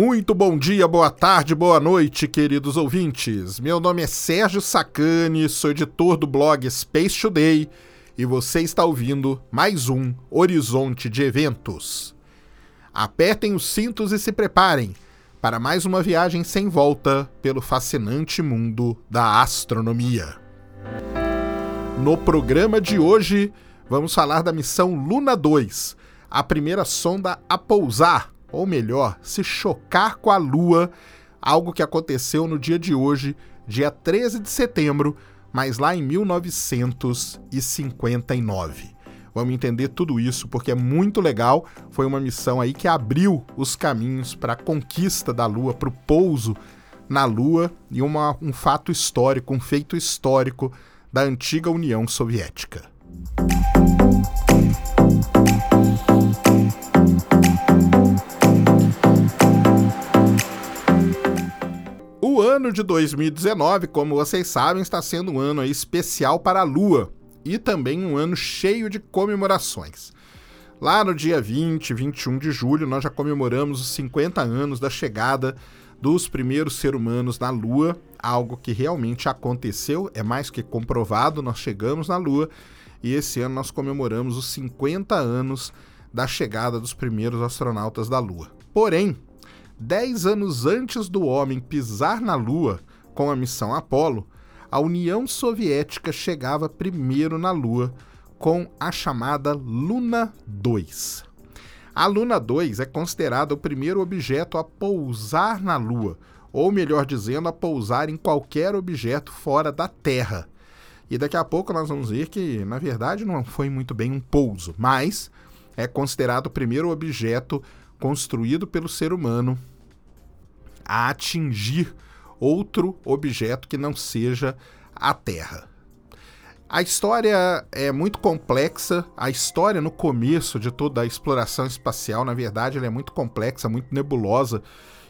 Muito bom dia, boa tarde, boa noite, queridos ouvintes. Meu nome é Sérgio Sacani, sou editor do blog Space Today e você está ouvindo mais um Horizonte de Eventos. Apertem os cintos e se preparem para mais uma viagem sem volta pelo fascinante mundo da astronomia. No programa de hoje, vamos falar da missão Luna 2, a primeira sonda a pousar ou melhor, se chocar com a Lua, algo que aconteceu no dia de hoje, dia 13 de setembro, mas lá em 1959. Vamos entender tudo isso porque é muito legal. Foi uma missão aí que abriu os caminhos para a conquista da Lua, para o pouso na Lua e uma, um fato histórico, um feito histórico da antiga União Soviética. O ano de 2019, como vocês sabem, está sendo um ano especial para a Lua e também um ano cheio de comemorações. Lá no dia 20, 21 de julho, nós já comemoramos os 50 anos da chegada dos primeiros seres humanos na Lua, algo que realmente aconteceu, é mais que comprovado, nós chegamos na Lua e esse ano nós comemoramos os 50 anos da chegada dos primeiros astronautas da Lua. Porém, Dez anos antes do homem pisar na Lua com a missão Apollo, a União Soviética chegava primeiro na Lua com a chamada Luna 2. A Luna 2 é considerada o primeiro objeto a pousar na Lua, ou melhor dizendo, a pousar em qualquer objeto fora da Terra. E daqui a pouco nós vamos ver que, na verdade, não foi muito bem um pouso, mas é considerado o primeiro objeto construído pelo ser humano a atingir outro objeto que não seja a Terra. A história é muito complexa. A história no começo de toda a exploração espacial, na verdade, é muito complexa, muito nebulosa.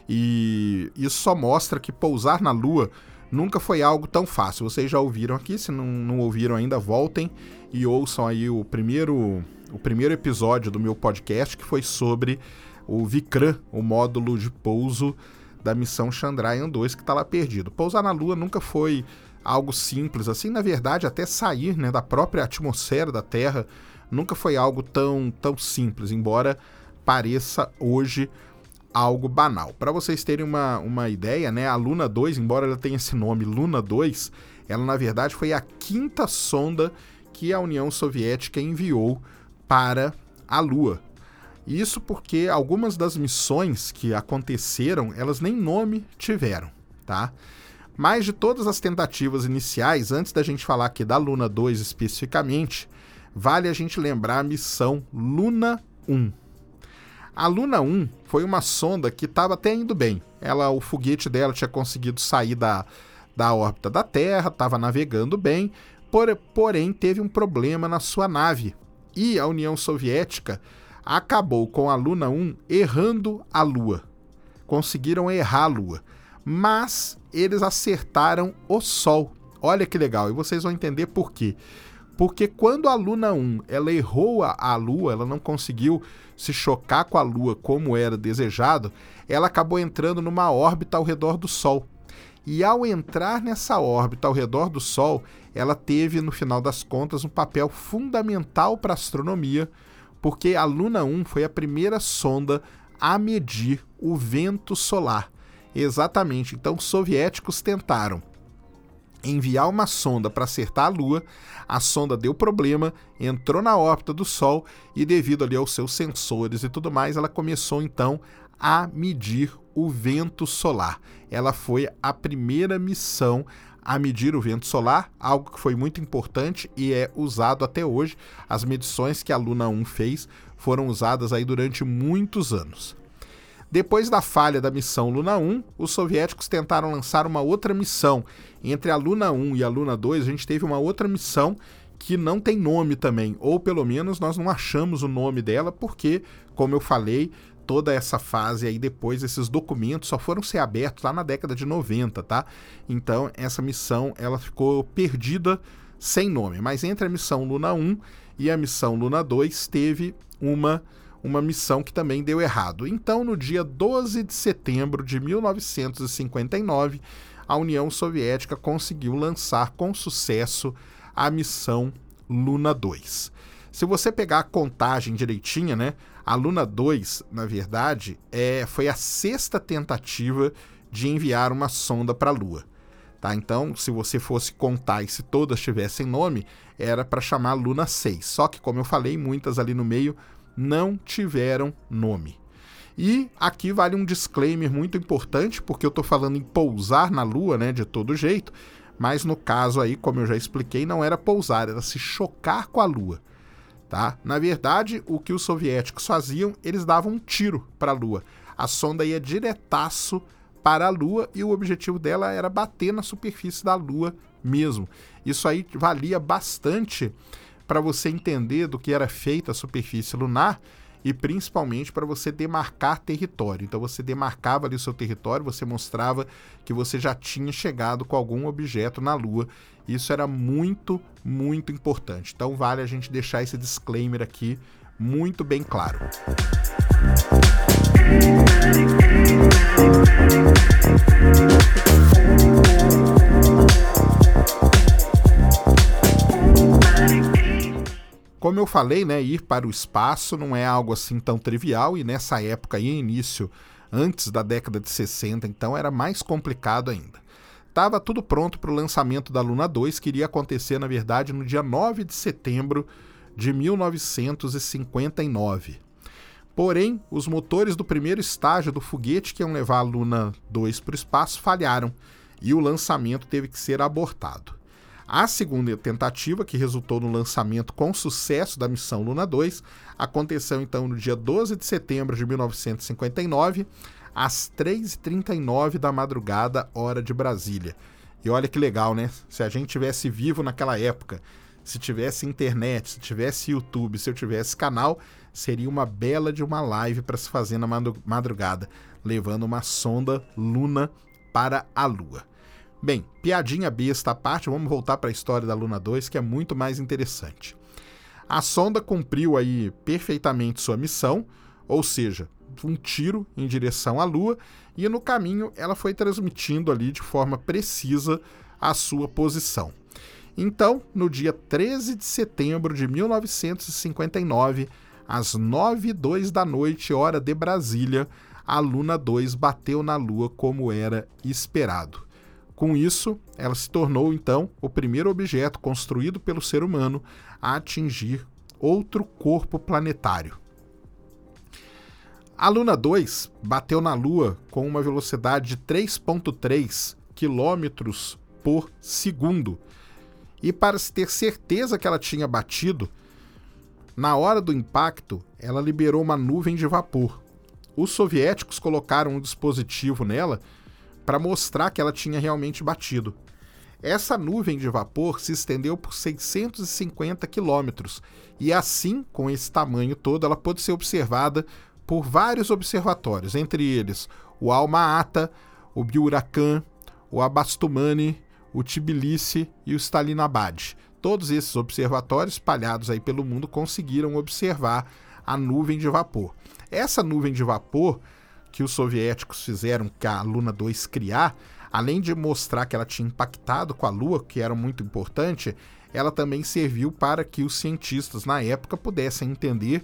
E isso só mostra que pousar na Lua nunca foi algo tão fácil. Vocês já ouviram aqui, se não, não ouviram ainda, voltem e ouçam aí o primeiro, o primeiro episódio do meu podcast que foi sobre o Vikram, o módulo de pouso da missão Chandrayaan 2 que está lá perdido. Pousar na Lua nunca foi algo simples assim, na verdade, até sair né, da própria atmosfera da Terra nunca foi algo tão, tão simples, embora pareça hoje algo banal. Para vocês terem uma, uma ideia, né, a Luna 2, embora ela tenha esse nome Luna 2, ela na verdade foi a quinta sonda que a União Soviética enviou para a Lua. Isso porque algumas das missões que aconteceram, elas nem nome tiveram, tá? Mas de todas as tentativas iniciais, antes da gente falar aqui da Luna 2 especificamente, vale a gente lembrar a missão Luna 1. A Luna 1 foi uma sonda que estava até indo bem. Ela, o foguete dela tinha conseguido sair da, da órbita da Terra, estava navegando bem, por, porém teve um problema na sua nave. E a União Soviética acabou com a Luna 1 errando a Lua. Conseguiram errar a Lua. Mas eles acertaram o Sol. Olha que legal, e vocês vão entender por quê. Porque quando a Luna 1 ela errou a, Lua, ela não conseguiu se chocar com a Lua como era desejado, ela acabou entrando numa órbita ao redor do Sol. E ao entrar nessa órbita ao redor do Sol, ela teve, no final das contas, um papel fundamental para a astronomia, porque a Luna 1 foi a primeira sonda a medir o vento solar. Exatamente. Então, os soviéticos tentaram enviar uma sonda para acertar a Lua, a sonda deu problema, entrou na órbita do Sol e, devido ali aos seus sensores e tudo mais, ela começou então a medir o vento solar. Ela foi a primeira missão a medir o vento solar, algo que foi muito importante e é usado até hoje. As medições que a Luna 1 fez foram usadas aí durante muitos anos. Depois da falha da missão Luna 1, os soviéticos tentaram lançar uma outra missão. Entre a Luna 1 e a Luna 2, a gente teve uma outra missão que não tem nome também, ou pelo menos nós não achamos o nome dela, porque, como eu falei, toda essa fase aí depois, esses documentos só foram ser abertos lá na década de 90, tá? Então, essa missão, ela ficou perdida sem nome. Mas entre a missão Luna 1 e a missão Luna 2 teve uma uma missão que também deu errado. Então, no dia 12 de setembro de 1959, a União Soviética conseguiu lançar com sucesso a missão Luna 2. Se você pegar a contagem direitinha, né? A Luna 2, na verdade, é, foi a sexta tentativa de enviar uma sonda para a Lua. Tá? Então, se você fosse contar e se todas tivessem nome, era para chamar Luna 6. Só que, como eu falei, muitas ali no meio não tiveram nome. E aqui vale um disclaimer muito importante, porque eu estou falando em pousar na Lua, né, de todo jeito, mas no caso aí, como eu já expliquei, não era pousar, era se chocar com a Lua. Tá? Na verdade, o que os soviéticos faziam, eles davam um tiro para a Lua. A sonda ia diretaço para a Lua e o objetivo dela era bater na superfície da Lua mesmo. Isso aí valia bastante para você entender do que era feita a superfície lunar e principalmente para você demarcar território. Então você demarcava ali o seu território, você mostrava que você já tinha chegado com algum objeto na Lua. Isso era muito, muito importante. Então vale a gente deixar esse disclaimer aqui muito bem claro. Como eu falei, né, ir para o espaço não é algo assim tão trivial e nessa época aí, início antes da década de 60, então era mais complicado ainda. Tava tudo pronto para o lançamento da Luna 2, que iria acontecer, na verdade, no dia 9 de setembro de 1959. Porém, os motores do primeiro estágio do foguete que iam levar a Luna 2 para o espaço falharam e o lançamento teve que ser abortado. A segunda tentativa, que resultou no lançamento com sucesso da missão Luna 2, aconteceu então no dia 12 de setembro de 1959, às 3h39 da madrugada, hora de Brasília. E olha que legal, né? Se a gente tivesse vivo naquela época, se tivesse internet, se tivesse YouTube, se eu tivesse canal, seria uma bela de uma live para se fazer na madrugada, levando uma sonda Luna para a Lua. Bem, piadinha besta à parte, vamos voltar para a história da Luna 2, que é muito mais interessante. A sonda cumpriu aí perfeitamente sua missão, ou seja, um tiro em direção à Lua, e no caminho ela foi transmitindo ali de forma precisa a sua posição. Então, no dia 13 de setembro de 1959, às 9 h da noite, hora de Brasília, a Luna 2 bateu na Lua como era esperado. Com isso, ela se tornou então o primeiro objeto construído pelo ser humano a atingir outro corpo planetário. A Luna 2 bateu na Lua com uma velocidade de 3,3 km por segundo. E para se ter certeza que ela tinha batido, na hora do impacto, ela liberou uma nuvem de vapor. Os soviéticos colocaram um dispositivo nela para mostrar que ela tinha realmente batido. Essa nuvem de vapor se estendeu por 650 quilômetros e assim, com esse tamanho todo, ela pôde ser observada por vários observatórios, entre eles o Alma-Ata, o Biuracan, o Abastumani, o Tbilisi e o Stalinabad. Todos esses observatórios espalhados aí pelo mundo conseguiram observar a nuvem de vapor. Essa nuvem de vapor que os soviéticos fizeram que a Luna 2 criar, além de mostrar que ela tinha impactado com a Lua, que era muito importante, ela também serviu para que os cientistas na época pudessem entender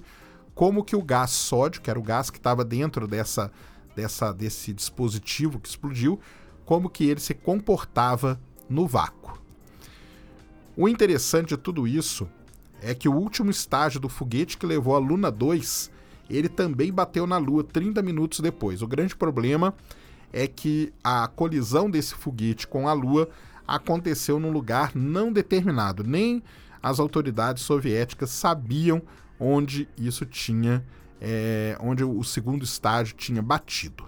como que o gás sódio, que era o gás que estava dentro dessa, dessa, desse dispositivo que explodiu, como que ele se comportava no vácuo. O interessante de tudo isso é que o último estágio do foguete que levou a Luna 2 ele também bateu na Lua 30 minutos depois. O grande problema é que a colisão desse foguete com a Lua aconteceu num lugar não determinado. Nem as autoridades soviéticas sabiam onde isso tinha, é, onde o segundo estágio tinha batido.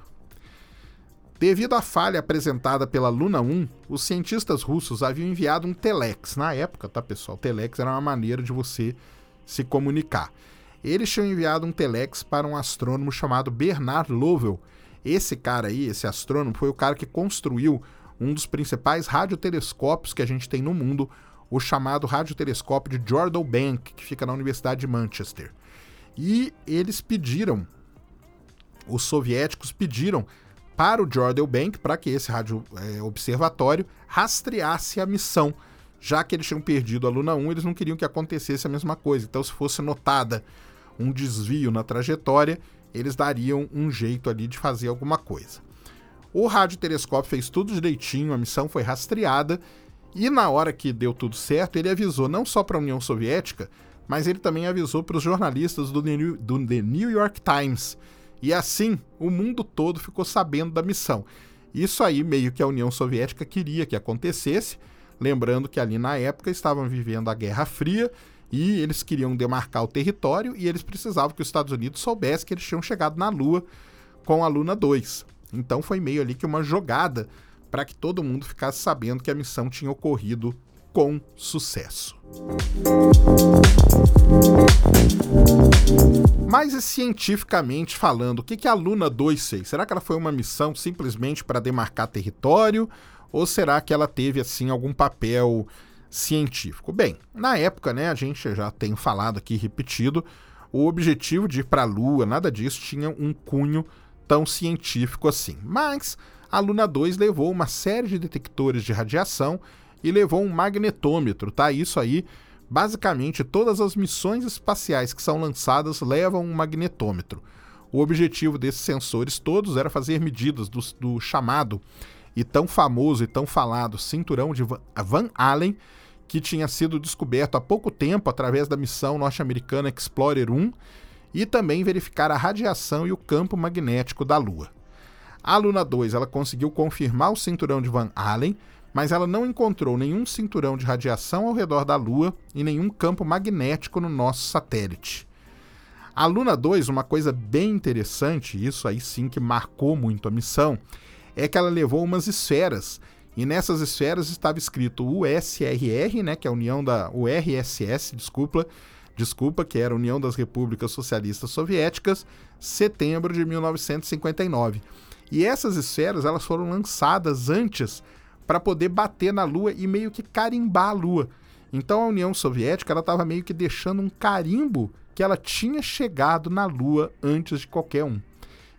Devido à falha apresentada pela Luna 1, os cientistas russos haviam enviado um telex. Na época, tá pessoal? Telex era uma maneira de você se comunicar. Eles tinham enviado um telex para um astrônomo chamado Bernard Lovell. Esse cara aí, esse astrônomo, foi o cara que construiu um dos principais radiotelescópios que a gente tem no mundo, o chamado radiotelescópio de Jordan Bank, que fica na Universidade de Manchester. E eles pediram, os soviéticos pediram para o Jordan Bank, para que esse rádio é, observatório rastreasse a missão. Já que eles tinham perdido a Luna 1, eles não queriam que acontecesse a mesma coisa. Então, se fosse notada um desvio na trajetória, eles dariam um jeito ali de fazer alguma coisa. O radiotelescópio fez tudo direitinho, a missão foi rastreada e na hora que deu tudo certo, ele avisou não só para a União Soviética, mas ele também avisou para os jornalistas do The New York Times. E assim, o mundo todo ficou sabendo da missão. Isso aí meio que a União Soviética queria que acontecesse, lembrando que ali na época estavam vivendo a Guerra Fria e eles queriam demarcar o território e eles precisavam que os Estados Unidos soubessem que eles tinham chegado na Lua com a Luna 2. Então foi meio ali que uma jogada para que todo mundo ficasse sabendo que a missão tinha ocorrido com sucesso. Mas e cientificamente falando, o que, que a Luna 2 fez? Será que ela foi uma missão simplesmente para demarcar território? Ou será que ela teve assim algum papel científico? Bem, na época, né, a gente já tem falado aqui repetido, o objetivo de ir para a Lua, nada disso tinha um cunho tão científico assim. Mas a Luna 2 levou uma série de detectores de radiação e levou um magnetômetro, tá? Isso aí, basicamente, todas as missões espaciais que são lançadas levam um magnetômetro. O objetivo desses sensores todos era fazer medidas do, do chamado e tão famoso e tão falado cinturão de Van Allen, que tinha sido descoberto há pouco tempo através da missão norte-americana Explorer 1, e também verificar a radiação e o campo magnético da Lua. A Luna 2 ela conseguiu confirmar o cinturão de Van Allen, mas ela não encontrou nenhum cinturão de radiação ao redor da Lua e nenhum campo magnético no nosso satélite. A Luna 2, uma coisa bem interessante, isso aí sim que marcou muito a missão, é que ela levou umas esferas e nessas esferas estava escrito USRR, né, que é a União da URSS, desculpa, desculpa, que era a União das Repúblicas Socialistas Soviéticas, setembro de 1959. E essas esferas elas foram lançadas antes para poder bater na Lua e meio que carimbar a Lua. Então a União Soviética ela estava meio que deixando um carimbo que ela tinha chegado na Lua antes de qualquer um.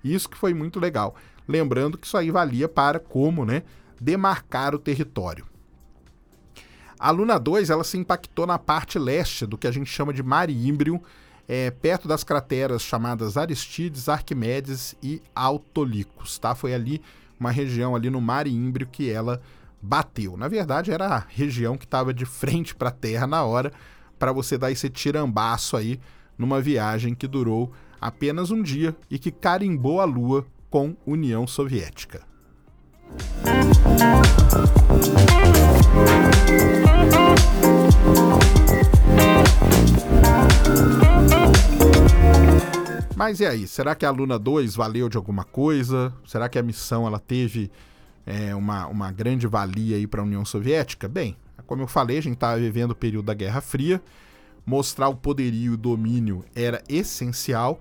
Isso que foi muito legal. Lembrando que isso aí valia para como, né, demarcar o território. A Luna 2 ela se impactou na parte leste do que a gente chama de Mare Imbrium, é, perto das crateras chamadas Aristides, Arquimedes e Autolicos, tá? Foi ali uma região ali no Mar Ímbrio que ela bateu. Na verdade, era a região que estava de frente para a Terra na hora para você dar esse tirambaço aí numa viagem que durou apenas um dia e que carimbou a Lua com União Soviética. Mas e aí, será que a Luna 2 valeu de alguma coisa? Será que a missão ela teve é, uma, uma grande valia aí para a União Soviética? Bem, como eu falei, a gente estava vivendo o período da Guerra Fria, mostrar o poderio e o domínio era essencial,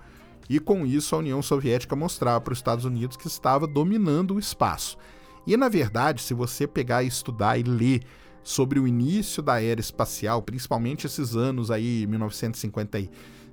e com isso a União Soviética mostrava para os Estados Unidos que estava dominando o espaço. E na verdade, se você pegar e estudar e ler sobre o início da era espacial, principalmente esses anos aí, 1950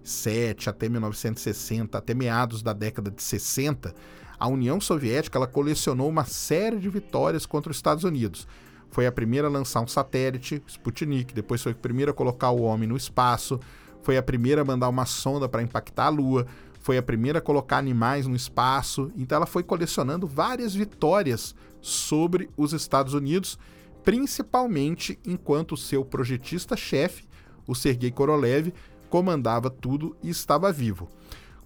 1947 até 1960, até meados da década de 60, a União Soviética ela colecionou uma série de vitórias contra os Estados Unidos. Foi a primeira a lançar um satélite, Sputnik, depois foi a primeira a colocar o homem no espaço, foi a primeira a mandar uma sonda para impactar a Lua, foi a primeira a colocar animais no espaço. Então ela foi colecionando várias vitórias sobre os Estados Unidos, principalmente enquanto seu projetista-chefe, o Sergei Korolev, comandava tudo e estava vivo.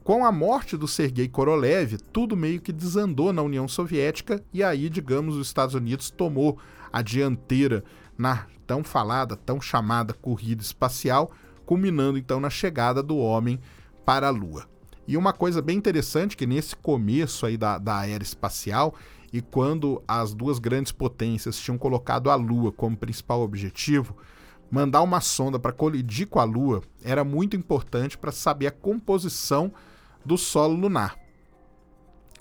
Com a morte do Sergei Korolev, tudo meio que desandou na União Soviética e aí, digamos, os Estados Unidos tomou a dianteira na tão falada, tão chamada corrida espacial, culminando então na chegada do homem para a Lua. E uma coisa bem interessante que nesse começo aí da, da era espacial e quando as duas grandes potências tinham colocado a Lua como principal objetivo, mandar uma sonda para colidir com a Lua era muito importante para saber a composição do solo lunar.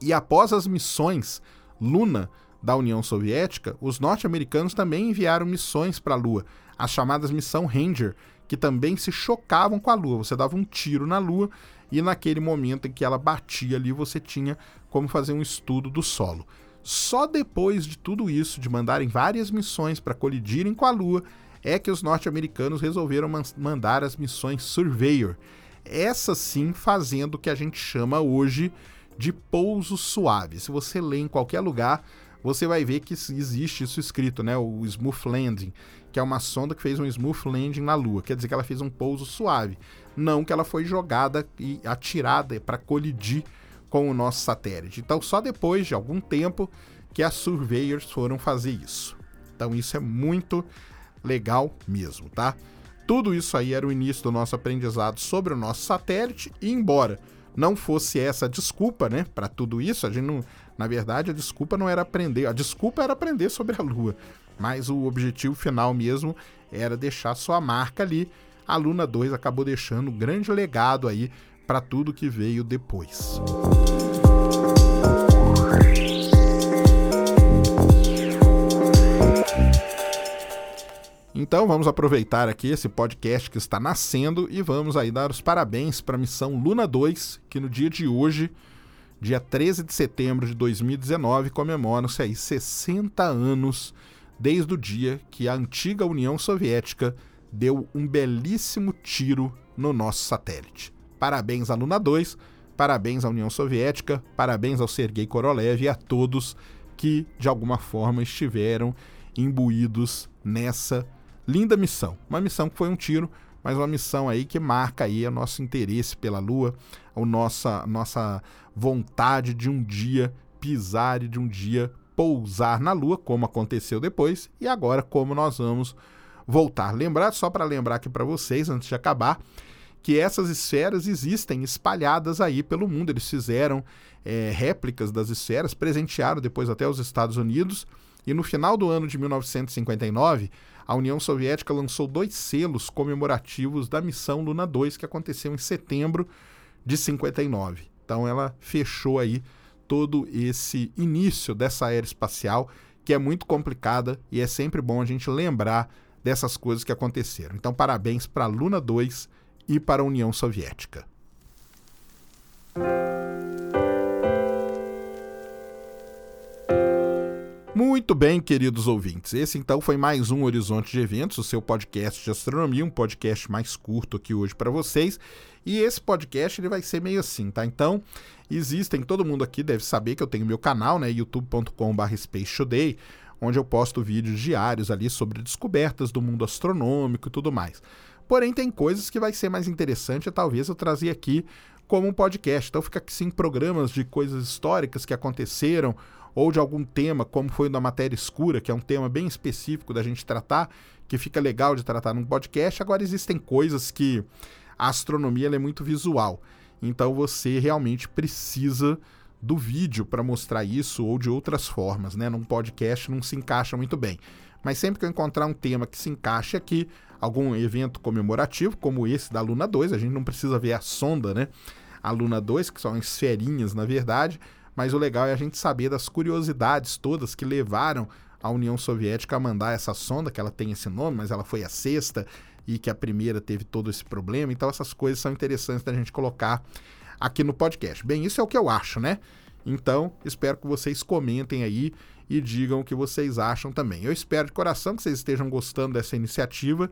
E após as missões Luna da União Soviética, os norte-americanos também enviaram missões para a Lua, as chamadas missão Ranger, que também se chocavam com a Lua. Você dava um tiro na Lua e naquele momento em que ela batia ali, você tinha como fazer um estudo do solo. Só depois de tudo isso, de mandarem várias missões para colidirem com a Lua, é que os norte-americanos resolveram mandar as missões Surveyor. Essa sim fazendo o que a gente chama hoje de pouso suave. Se você lê em qualquer lugar, você vai ver que existe isso escrito, né? O smooth landing, que é uma sonda que fez um smooth landing na Lua. Quer dizer que ela fez um pouso suave, não que ela foi jogada e atirada para colidir com o nosso satélite. Então, só depois de algum tempo que as surveyors foram fazer isso. Então, isso é muito legal mesmo, tá? Tudo isso aí era o início do nosso aprendizado sobre o nosso satélite e embora não fosse essa desculpa, né, para tudo isso, a gente não, na verdade, a desculpa não era aprender, a desculpa era aprender sobre a Lua, mas o objetivo final mesmo era deixar sua marca ali. A Luna 2 acabou deixando um grande legado aí para tudo que veio depois. Então vamos aproveitar aqui esse podcast que está nascendo e vamos aí dar os parabéns para a missão Luna 2, que no dia de hoje, dia 13 de setembro de 2019, comemoram-se aí 60 anos desde o dia que a antiga União Soviética deu um belíssimo tiro no nosso satélite. Parabéns à Luna 2, parabéns à União Soviética, parabéns ao Sergei Korolev e a todos que de alguma forma estiveram imbuídos nessa linda missão. Uma missão que foi um tiro, mas uma missão aí que marca aí o nosso interesse pela Lua, a nossa, nossa vontade de um dia pisar e de um dia pousar na Lua, como aconteceu depois, e agora como nós vamos voltar. Lembrar, só para lembrar aqui para vocês, antes de acabar, que essas esferas existem espalhadas aí pelo mundo. Eles fizeram é, réplicas das esferas, presentearam depois até os Estados Unidos, e no final do ano de 1959, a União Soviética lançou dois selos comemorativos da missão Luna 2, que aconteceu em setembro de 59. Então ela fechou aí todo esse início dessa era espacial, que é muito complicada e é sempre bom a gente lembrar dessas coisas que aconteceram. Então parabéns para a Luna 2 e para a União Soviética. Muito bem, queridos ouvintes. Esse então foi mais um Horizonte de Eventos, o seu podcast de astronomia, um podcast mais curto aqui hoje para vocês. E esse podcast ele vai ser meio assim, tá? Então, existem, todo mundo aqui deve saber que eu tenho meu canal, né, youtube.com/space onde eu posto vídeos diários ali sobre descobertas do mundo astronômico e tudo mais. Porém, tem coisas que vai ser mais interessante, talvez eu trazer aqui como um podcast. Então fica assim programas de coisas históricas que aconteceram ou de algum tema, como foi da matéria escura, que é um tema bem específico da gente tratar, que fica legal de tratar num podcast. Agora existem coisas que a astronomia é muito visual. Então você realmente precisa do vídeo para mostrar isso ou de outras formas, né? Num podcast não se encaixa muito bem. Mas sempre que eu encontrar um tema que se encaixe aqui, algum evento comemorativo, como esse da Luna 2, a gente não precisa ver a sonda, né? A Luna 2, que são esferinhas, na verdade, mas o legal é a gente saber das curiosidades todas que levaram a União Soviética a mandar essa sonda, que ela tem esse nome, mas ela foi a sexta e que a primeira teve todo esse problema. Então essas coisas são interessantes da gente colocar aqui no podcast. Bem, isso é o que eu acho, né? Então, espero que vocês comentem aí e digam o que vocês acham também. Eu espero de coração que vocês estejam gostando dessa iniciativa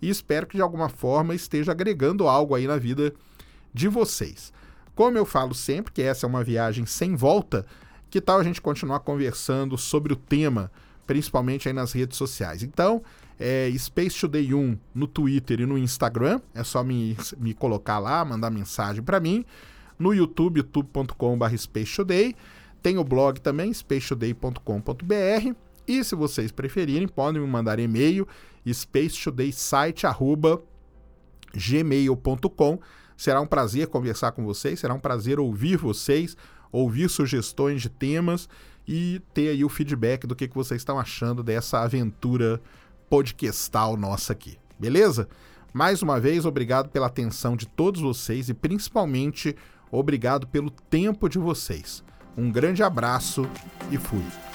e espero que de alguma forma esteja agregando algo aí na vida de vocês. Como eu falo sempre que essa é uma viagem sem volta, que tal a gente continuar conversando sobre o tema, principalmente aí nas redes sociais? Então, é Space Today 1 no Twitter e no Instagram, é só me, me colocar lá, mandar mensagem para mim. No YouTube, youtube.com.br Space Today. Tem o blog também, spacetoday.com.br. E se vocês preferirem, podem me mandar e-mail, spacetodaysite.gmail.com Será um prazer conversar com vocês, será um prazer ouvir vocês, ouvir sugestões de temas e ter aí o feedback do que, que vocês estão achando dessa aventura podcastal nossa aqui. Beleza? Mais uma vez, obrigado pela atenção de todos vocês e principalmente obrigado pelo tempo de vocês. Um grande abraço e fui.